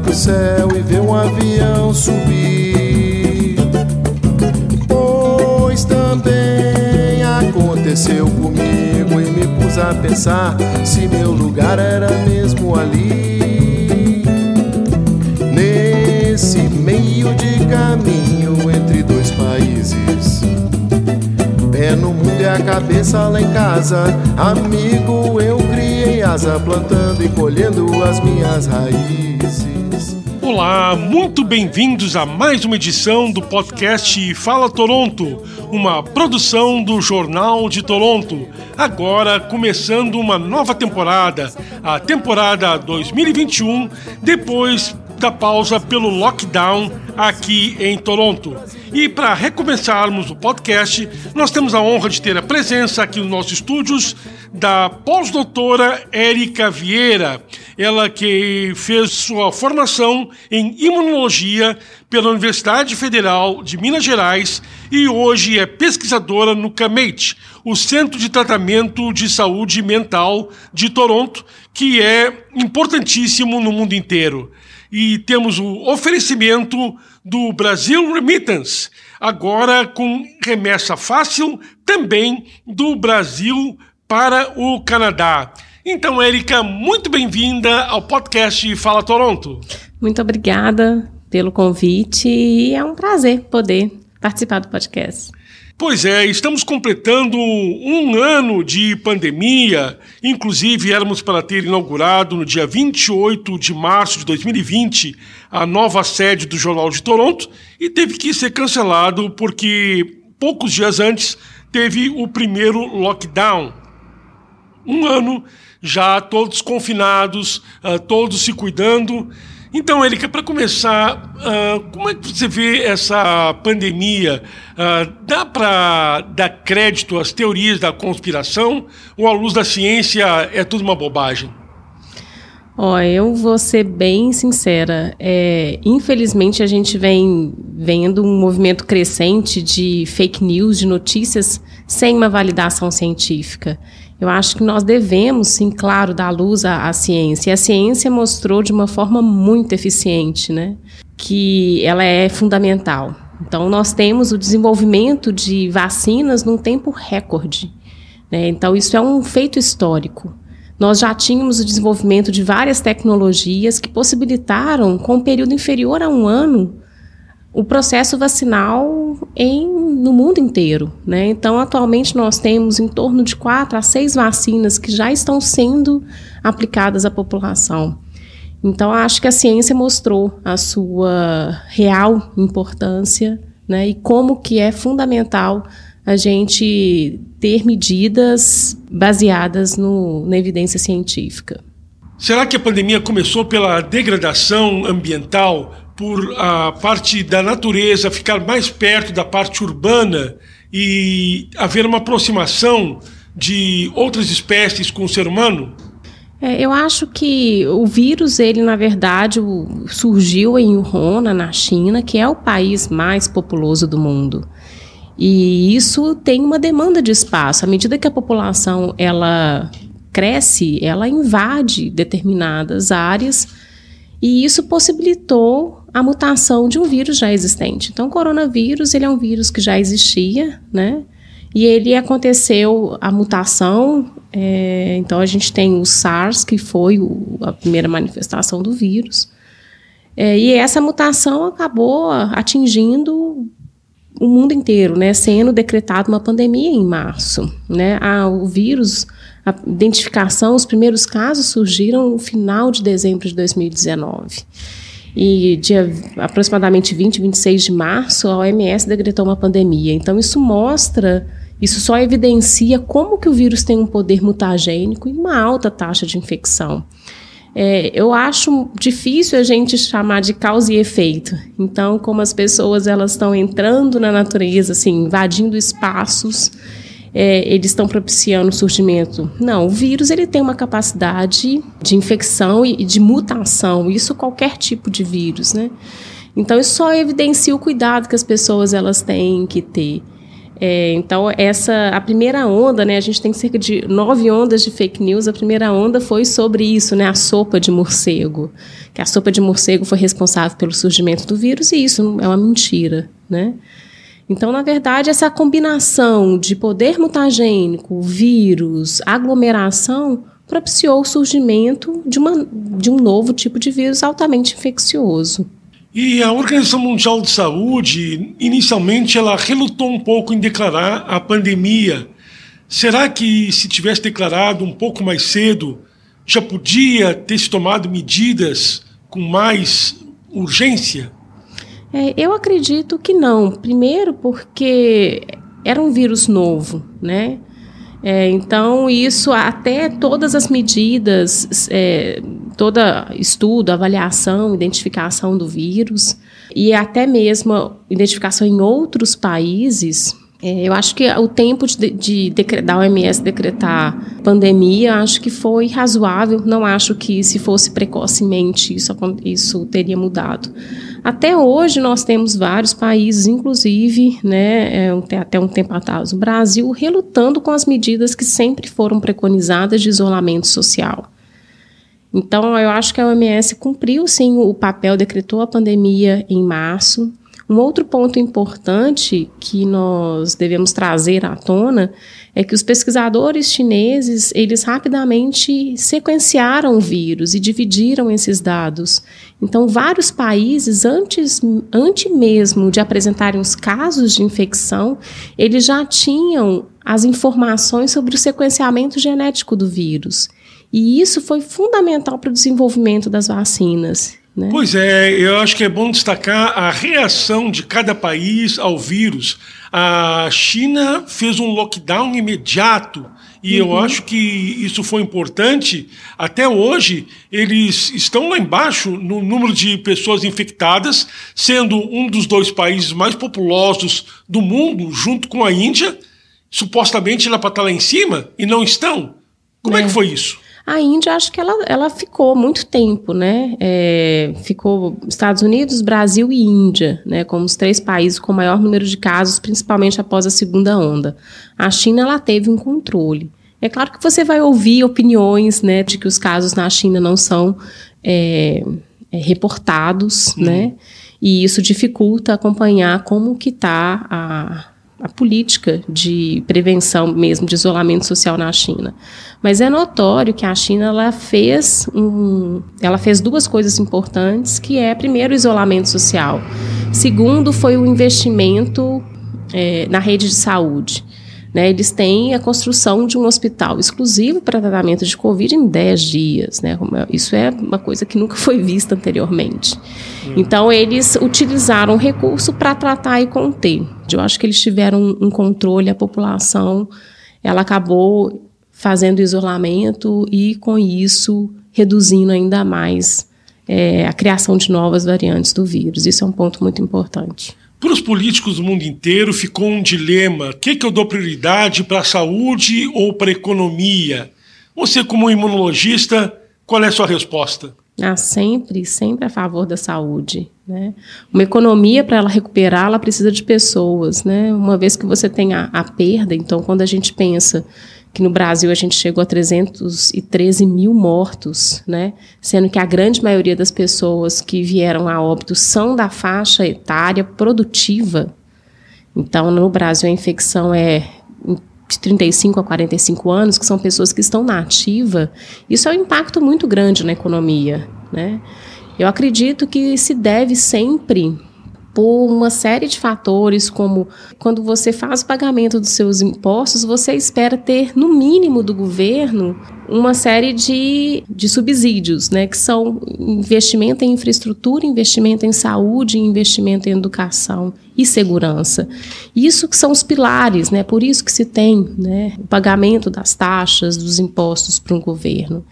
pro céu e vê um avião subir. Pois também aconteceu comigo e me pus a pensar se meu lugar era mesmo ali. Nesse meio de caminho entre dois países. Pé no mundo e a cabeça lá em casa. Amigo, eu criei asa, plantando e colhendo as minhas raízes. Olá, muito bem-vindos a mais uma edição do podcast Fala Toronto, uma produção do Jornal de Toronto. Agora começando uma nova temporada, a temporada 2021, depois da pausa pelo lockdown aqui em Toronto. E para recomeçarmos o podcast, nós temos a honra de ter a presença aqui nos nossos estúdios da pós-doutora Érica Vieira, ela que fez sua formação em imunologia pela Universidade Federal de Minas Gerais e hoje é pesquisadora no CAMATE, o Centro de Tratamento de Saúde Mental de Toronto, que é importantíssimo no mundo inteiro. E temos o oferecimento do Brasil Remittance, agora com remessa fácil também do Brasil para o Canadá. Então, Érica, muito bem-vinda ao podcast Fala Toronto. Muito obrigada pelo convite e é um prazer poder participar do podcast. Pois é, estamos completando um ano de pandemia. Inclusive, éramos para ter inaugurado no dia 28 de março de 2020 a nova sede do Jornal de Toronto e teve que ser cancelado porque poucos dias antes teve o primeiro lockdown. Um ano já todos confinados, ah, todos se cuidando. Então, Erika, para começar, uh, como é que você vê essa pandemia? Uh, dá para dar crédito às teorias da conspiração ou, à luz da ciência, é tudo uma bobagem? Ó, eu vou ser bem sincera. É, infelizmente, a gente vem vendo um movimento crescente de fake news, de notícias sem uma validação científica. Eu acho que nós devemos, sim, claro, dar luz à, à, ciência. E a ciência mostrou de uma forma muito eficiente, né, que ela é fundamental. Então, nós temos o desenvolvimento de vacinas num tempo recorde. Né? Então, isso é um feito histórico. Nós já tínhamos o desenvolvimento de várias tecnologias que possibilitaram, com um período inferior a um ano, o processo vacinal em, no mundo inteiro. Né? Então, atualmente, nós temos em torno de quatro a seis vacinas que já estão sendo aplicadas à população. Então, acho que a ciência mostrou a sua real importância né? e como que é fundamental a gente ter medidas baseadas no, na evidência científica. Será que a pandemia começou pela degradação ambiental por a parte da natureza ficar mais perto da parte urbana e haver uma aproximação de outras espécies com o ser humano? É, eu acho que o vírus, ele na verdade surgiu em Wuhan, na China, que é o país mais populoso do mundo. E isso tem uma demanda de espaço. À medida que a população ela cresce, ela invade determinadas áreas e isso possibilitou a mutação de um vírus já existente. Então, o coronavírus ele é um vírus que já existia, né? E ele aconteceu a mutação. É, então, a gente tem o SARS, que foi o, a primeira manifestação do vírus. É, e essa mutação acabou atingindo o mundo inteiro, né? Sendo decretada uma pandemia em março, né? A, o vírus, a identificação, os primeiros casos surgiram no final de dezembro de 2019. E dia aproximadamente 20, 26 de março, a OMS decretou uma pandemia. Então isso mostra, isso só evidencia como que o vírus tem um poder mutagênico e uma alta taxa de infecção. É, eu acho difícil a gente chamar de causa e efeito. Então, como as pessoas elas estão entrando na natureza, assim, invadindo espaços é, eles estão propiciando o surgimento. Não, o vírus ele tem uma capacidade de infecção e, de mutação, isso qualquer tipo de vírus, né? Então isso só evidencia o cuidado que as pessoas elas têm que ter. É, então, essa a primeira onda, né, a gente tem cerca de nove ondas de fake news. A primeira onda foi sobre isso, né, a sopa de morcego. Que a sopa de morcego foi responsável pelo surgimento do vírus, e isso é uma mentira. Né? Então, na verdade, essa combinação de poder mutagênico, vírus, aglomeração, propiciou o surgimento de, uma, de um novo tipo de vírus altamente infeccioso. E a Organização Mundial de Saúde, inicialmente, ela relutou um pouco em declarar a pandemia. Será que se tivesse declarado um pouco mais cedo, já podia ter se tomado medidas com mais urgência? É, eu acredito que não. Primeiro, porque era um vírus novo, né? É, então, isso até todas as medidas, é, toda estudo, avaliação, identificação do vírus e até mesmo identificação em outros países, é, eu acho que o tempo de, de, de, da OMS decretar pandemia, acho que foi razoável. Não acho que se fosse precocemente isso, isso teria mudado. Até hoje nós temos vários países, inclusive, né, é, até um tempo atrás, o Brasil relutando com as medidas que sempre foram preconizadas de isolamento social. Então, eu acho que a OMS cumpriu sim o papel, decretou a pandemia em março, um outro ponto importante que nós devemos trazer à tona é que os pesquisadores chineses, eles rapidamente sequenciaram o vírus e dividiram esses dados. Então, vários países, antes, antes mesmo de apresentarem os casos de infecção, eles já tinham as informações sobre o sequenciamento genético do vírus. E isso foi fundamental para o desenvolvimento das vacinas. Né? Pois é, eu acho que é bom destacar a reação de cada país ao vírus. A China fez um lockdown imediato e uhum. eu acho que isso foi importante. Até hoje, eles estão lá embaixo no número de pessoas infectadas, sendo um dos dois países mais populosos do mundo, junto com a Índia. Supostamente ela para estar lá em cima e não estão. Como é, é que foi isso? A Índia, acho que ela, ela ficou muito tempo, né? É, ficou Estados Unidos, Brasil e Índia, né? Como os três países com maior número de casos, principalmente após a segunda onda. A China, ela teve um controle. É claro que você vai ouvir opiniões, né, de que os casos na China não são é, é, reportados, uhum. né? E isso dificulta acompanhar como que está a, a política de prevenção mesmo de isolamento social na China. Mas é notório que a China ela fez, um, ela fez duas coisas importantes, que é primeiro o isolamento social, segundo foi o investimento é, na rede de saúde. Né, eles têm a construção de um hospital exclusivo para tratamento de Covid em 10 dias. Né? Isso é uma coisa que nunca foi vista anteriormente. Hum. Então, eles utilizaram o recurso para tratar e conter. Eu acho que eles tiveram um, um controle, a população ela acabou fazendo isolamento e, com isso, reduzindo ainda mais é, a criação de novas variantes do vírus. Isso é um ponto muito importante. Para os políticos do mundo inteiro ficou um dilema: o que, que eu dou prioridade para a saúde ou para a economia? Você, como imunologista, qual é a sua resposta? Ah, sempre, sempre a favor da saúde. Né? Uma economia, para ela recuperar, ela precisa de pessoas. Né? Uma vez que você tem a, a perda, então, quando a gente pensa que no Brasil a gente chegou a 313 mil mortos, né? Sendo que a grande maioria das pessoas que vieram a óbito são da faixa etária produtiva. Então, no Brasil, a infecção é de 35 a 45 anos, que são pessoas que estão na ativa. Isso é um impacto muito grande na economia, né? Eu acredito que se deve sempre por uma série de fatores, como quando você faz o pagamento dos seus impostos, você espera ter, no mínimo do governo, uma série de, de subsídios, né, que são investimento em infraestrutura, investimento em saúde, investimento em educação e segurança. Isso que são os pilares, né, por isso que se tem né, o pagamento das taxas, dos impostos para um governo.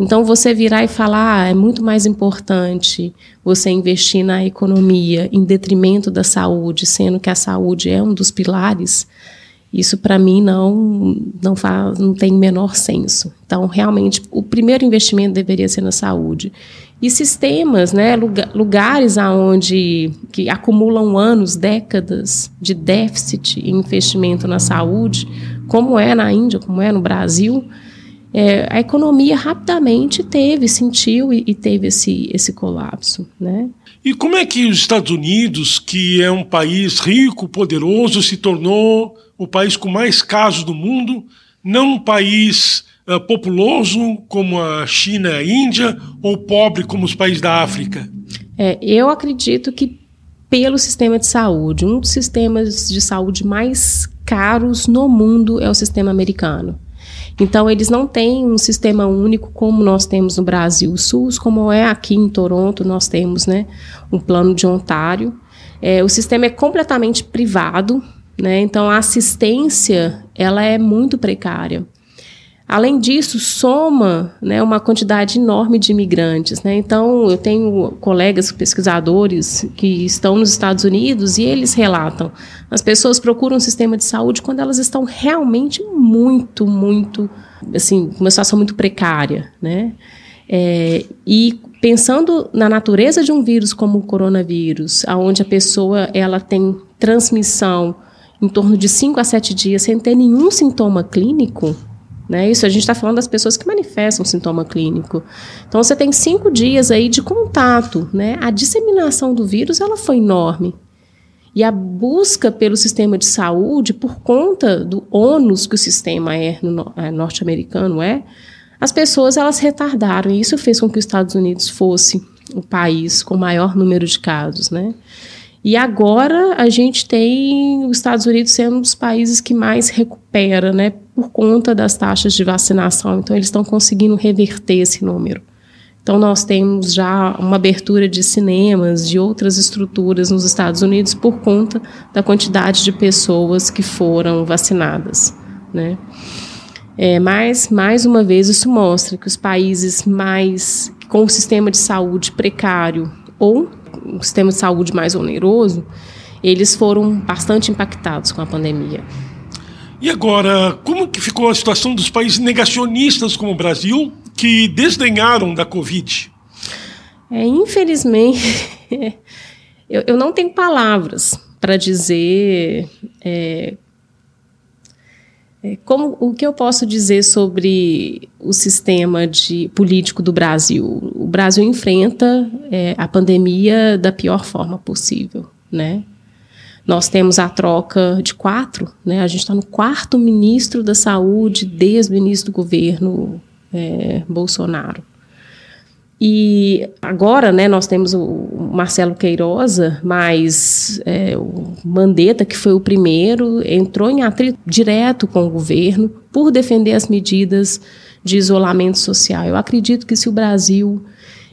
Então, você virar e falar, ah, é muito mais importante você investir na economia em detrimento da saúde, sendo que a saúde é um dos pilares, Isso para mim não não faz, não tem menor senso. Então, realmente, o primeiro investimento deveria ser na saúde. E sistemas, né, lugares aonde que acumulam anos, décadas de déficit em investimento na saúde, como é na Índia, como é no Brasil, é, a economia rapidamente teve, sentiu e, e, teve esse, esse colapso. Né? E como é que os Estados Unidos, que é um país rico, poderoso, se tornou o país com mais casos do mundo, não um país uh, populoso como a China e a Índia, ou pobre como os países da África? É, eu acredito que pelo sistema de saúde, um dos sistemas de saúde mais caros no mundo é o sistema americano. Então, eles não têm um sistema único como nós temos no Brasil, o SUS, como é aqui em Toronto, nós temos né, um plano de Ontário. É, o sistema é completamente privado, né, então a assistência ela é muito precária. Além disso, soma né, uma quantidade enorme de imigrantes. Né? Então, eu tenho colegas pesquisadores que estão nos Estados Unidos e eles relatam: as pessoas procuram um sistema de saúde quando elas estão realmente muito, muito, assim, uma situação muito precária. Né? É, e pensando na natureza de um vírus como o coronavírus, onde a pessoa ela tem transmissão em torno de 5 a 7 dias sem ter nenhum sintoma clínico, né? Isso a gente está falando das pessoas que manifestam sintoma clínico. Então você tem cinco dias aí de contato, né? A disseminação do vírus ela foi enorme. E a busca pelo sistema de saúde, por conta do ônus que o sistema é, no, é, norte-americano é, as pessoas elas retardaram. E isso fez com que os Estados Unidos fosse o país com maior número de casos, né? E agora a gente tem os Estados Unidos sendo um dos países que mais recupera, né, por conta das taxas de vacinação. Então, eles estão conseguindo reverter esse número. Então, nós temos já uma abertura de cinemas, de outras estruturas nos Estados Unidos por conta da quantidade de pessoas que foram vacinadas, né? É, mas, mais uma vez, isso mostra que os países mais com o sistema de saúde precário ou um sistema de saúde mais oneroso, eles foram bastante impactados com a pandemia. E agora, como que ficou a situação dos países negacionistas como o Brasil, que desdenharam da Covid? É, infelizmente, eu, eu, não tenho palavras para dizer é, como, o que eu posso dizer sobre o sistema de, político do Brasil? O Brasil enfrenta é, a pandemia da pior forma possível, né? Nós temos a troca de quatro, né? A gente está no quarto ministro da Saúde desde o início do governo é, Bolsonaro. E agora, né, nós temos o Marcelo Queiroza, mas é, o Mandetta, que foi o primeiro, entrou em atrito direto com o governo por defender as medidas de isolamento social. Eu acredito que se o Brasil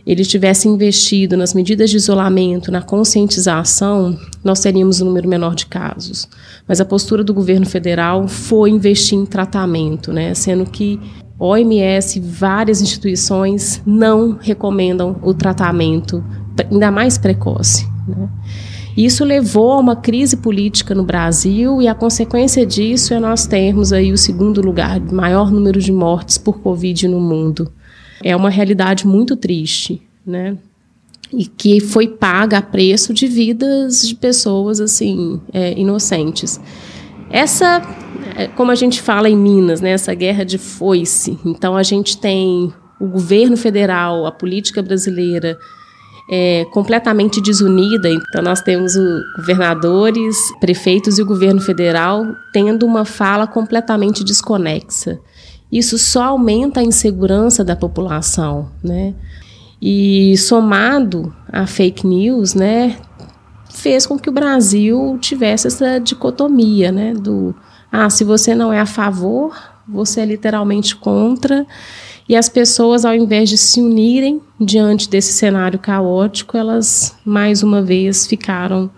ele tivesse investido nas medidas de isolamento, na conscientização, nós teríamos um número menor de casos. Mas a postura do governo federal foi investir em tratamento, né, sendo que OMS, várias instituições não recomendam o tratamento, ainda mais precoce. Né? Isso levou a uma crise política no Brasil e a consequência disso é nós termos aí o segundo lugar, maior número de mortes por Covid no mundo. É uma realidade muito triste, né? E que foi paga a preço de vidas de pessoas assim é, inocentes. Essa é, como a gente fala em Minas, né, essa guerra de foice. Então a gente tem o governo federal, a política brasileira é, completamente desunida. Então nós temos o governadores, prefeitos e o governo federal tendo uma fala completamente desconexa. Isso só aumenta a insegurança da população, né? E somado a fake news, né, fez com que o Brasil tivesse essa dicotomia, né, do ah, se você não é a favor, você é literalmente contra. E as pessoas, ao invés de se unirem diante desse cenário caótico, elas mais uma vez ficaram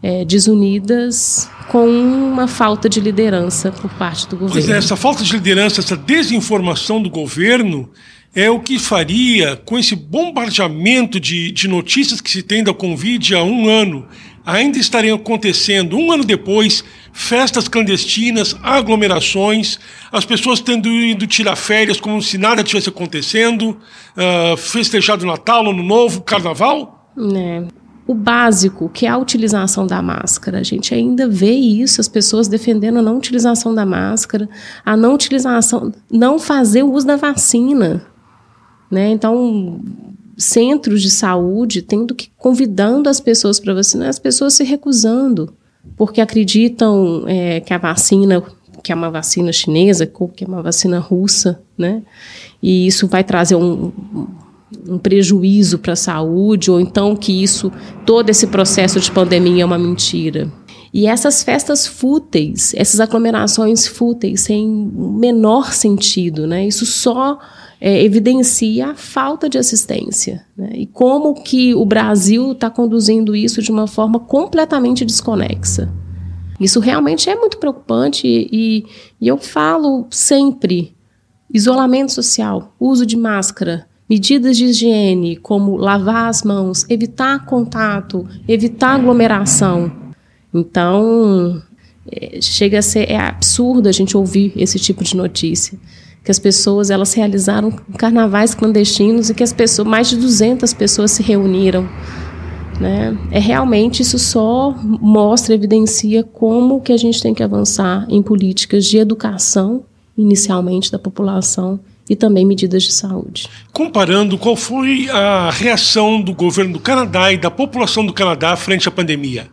é, desunidas com uma falta de liderança por parte do governo. Pois é, essa falta de liderança, essa desinformação do governo é o que faria com esse bombardeamento de, de notícias que se tem da Covid há um ano ainda estariam acontecendo um ano depois festas clandestinas, aglomerações, as pessoas tendo ido tirar férias como se nada tivesse acontecendo, uh, festejado Natal, Ano Novo, Carnaval? É. O básico, que é a utilização da máscara. A gente ainda vê isso, as pessoas defendendo a não utilização da máscara, a não utilização, não fazer o uso da vacina. Né? Então, centros de saúde tendo que convidando as pessoas para vacinar, as pessoas se recusando, porque acreditam é, que a vacina, que é uma vacina chinesa, que é uma vacina russa, né? E isso vai trazer um, um prejuízo para a saúde, ou então que isso, todo esse processo de pandemia é uma mentira. E essas festas fúteis, essas aglomerações fúteis, sem menor sentido, né? Isso só é, evidencia a falta de assistência. Né? E como que o Brasil está conduzindo isso de uma forma completamente desconexa. Isso realmente é muito preocupante e, e eu falo sempre: isolamento social, uso de máscara, medidas de higiene, como lavar as mãos, evitar contato, evitar aglomeração. Então, é, chega a ser é absurdo a gente ouvir esse tipo de notícia que as pessoas elas realizaram carnavais clandestinos e que as pessoas, mais de 200 pessoas se reuniram. Né? É realmente isso só mostra, evidencia como que a gente tem que avançar em políticas de educação, inicialmente da população, e também medidas de saúde. Comparando, qual foi a reação do governo do Canadá e da população do Canadá frente à pandemia?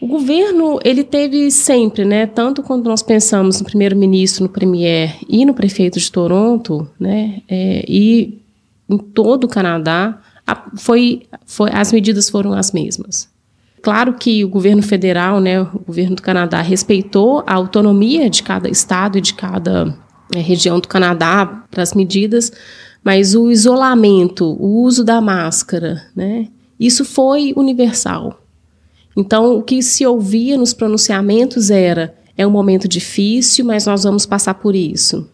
O governo, ele teve sempre, né, tanto quando nós pensamos no primeiro-ministro, no premier e no prefeito de Toronto, né, é, e em todo o Canadá, a, foi, foi, as medidas foram as mesmas. Claro que o governo federal, né, o governo do Canadá, respeitou a autonomia de cada estado e de cada é, região do Canadá para as medidas, mas o isolamento, o uso da máscara, né, isso foi universal. Então, o que se ouvia nos pronunciamentos era: é um momento difícil, mas nós vamos passar por isso.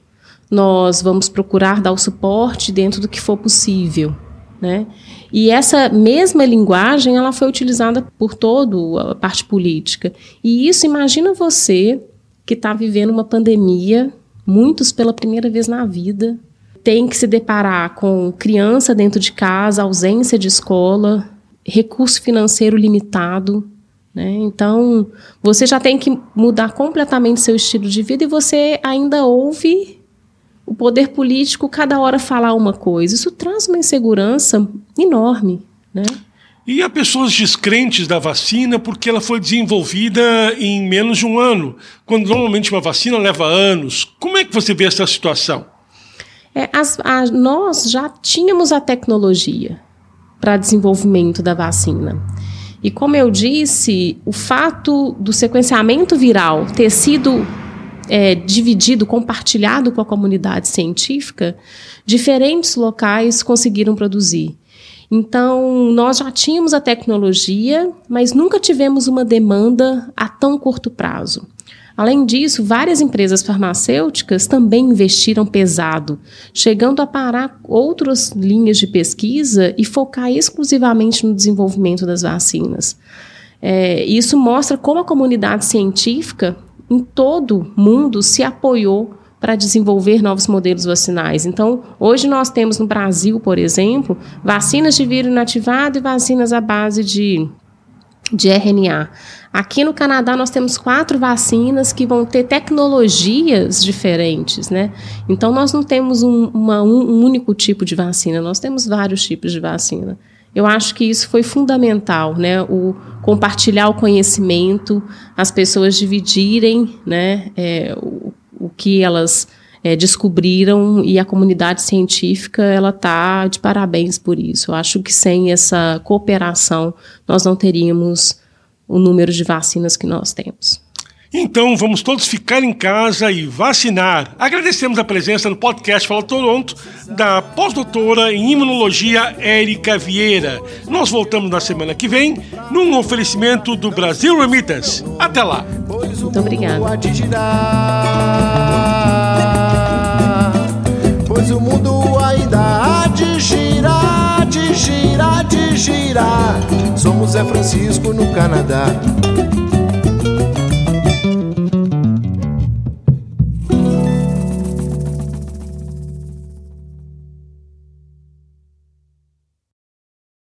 Nós vamos procurar dar o suporte dentro do que for possível. Né? E essa mesma linguagem ela foi utilizada por toda a parte política. E isso, imagina você que está vivendo uma pandemia, muitos pela primeira vez na vida, tem que se deparar com criança dentro de casa, ausência de escola, recurso financeiro limitado, né? Então, você já tem que mudar completamente seu estilo de vida e você ainda ouve o poder político cada hora falar uma coisa. Isso traz uma insegurança enorme. Né? E há pessoas descrentes da vacina porque ela foi desenvolvida em menos de um ano, quando normalmente uma vacina leva anos. Como é que você vê essa situação? É, as, a, nós já tínhamos a tecnologia para desenvolvimento da vacina. E como eu disse, o fato do sequenciamento viral ter sido é, dividido, compartilhado com a comunidade científica, diferentes locais conseguiram produzir. Então, nós já tínhamos a tecnologia, mas nunca tivemos uma demanda a tão curto prazo. Além disso, várias empresas farmacêuticas também investiram pesado, chegando a parar outras linhas de pesquisa e focar exclusivamente no desenvolvimento das vacinas. É, isso mostra como a comunidade científica em todo mundo se apoiou para desenvolver novos modelos vacinais. Então, hoje nós temos no Brasil, por exemplo, vacinas de vírus inativado e vacinas à base de, de RNA. Aqui no Canadá nós temos quatro vacinas que vão ter tecnologias diferentes, né? Então nós não temos um, uma, um único tipo de vacina, nós temos vários tipos de vacina. Eu acho que isso foi fundamental, né? O compartilhar o conhecimento, as pessoas dividirem, né? É, o, o que elas é, descobriram e a comunidade científica ela está de parabéns por isso. Eu acho que sem essa cooperação nós não teríamos o número de vacinas que nós temos. Então vamos todos ficar em casa e vacinar. Agradecemos a presença no podcast Fala Toronto da pós-doutora em imunologia Érica Vieira. Nós voltamos na semana que vem num oferecimento do Brasil Remittance. Até lá. Muito obrigada. Pois o mundo ainda há de girar, de girar, de girar. Somos Zé Francisco no Canadá.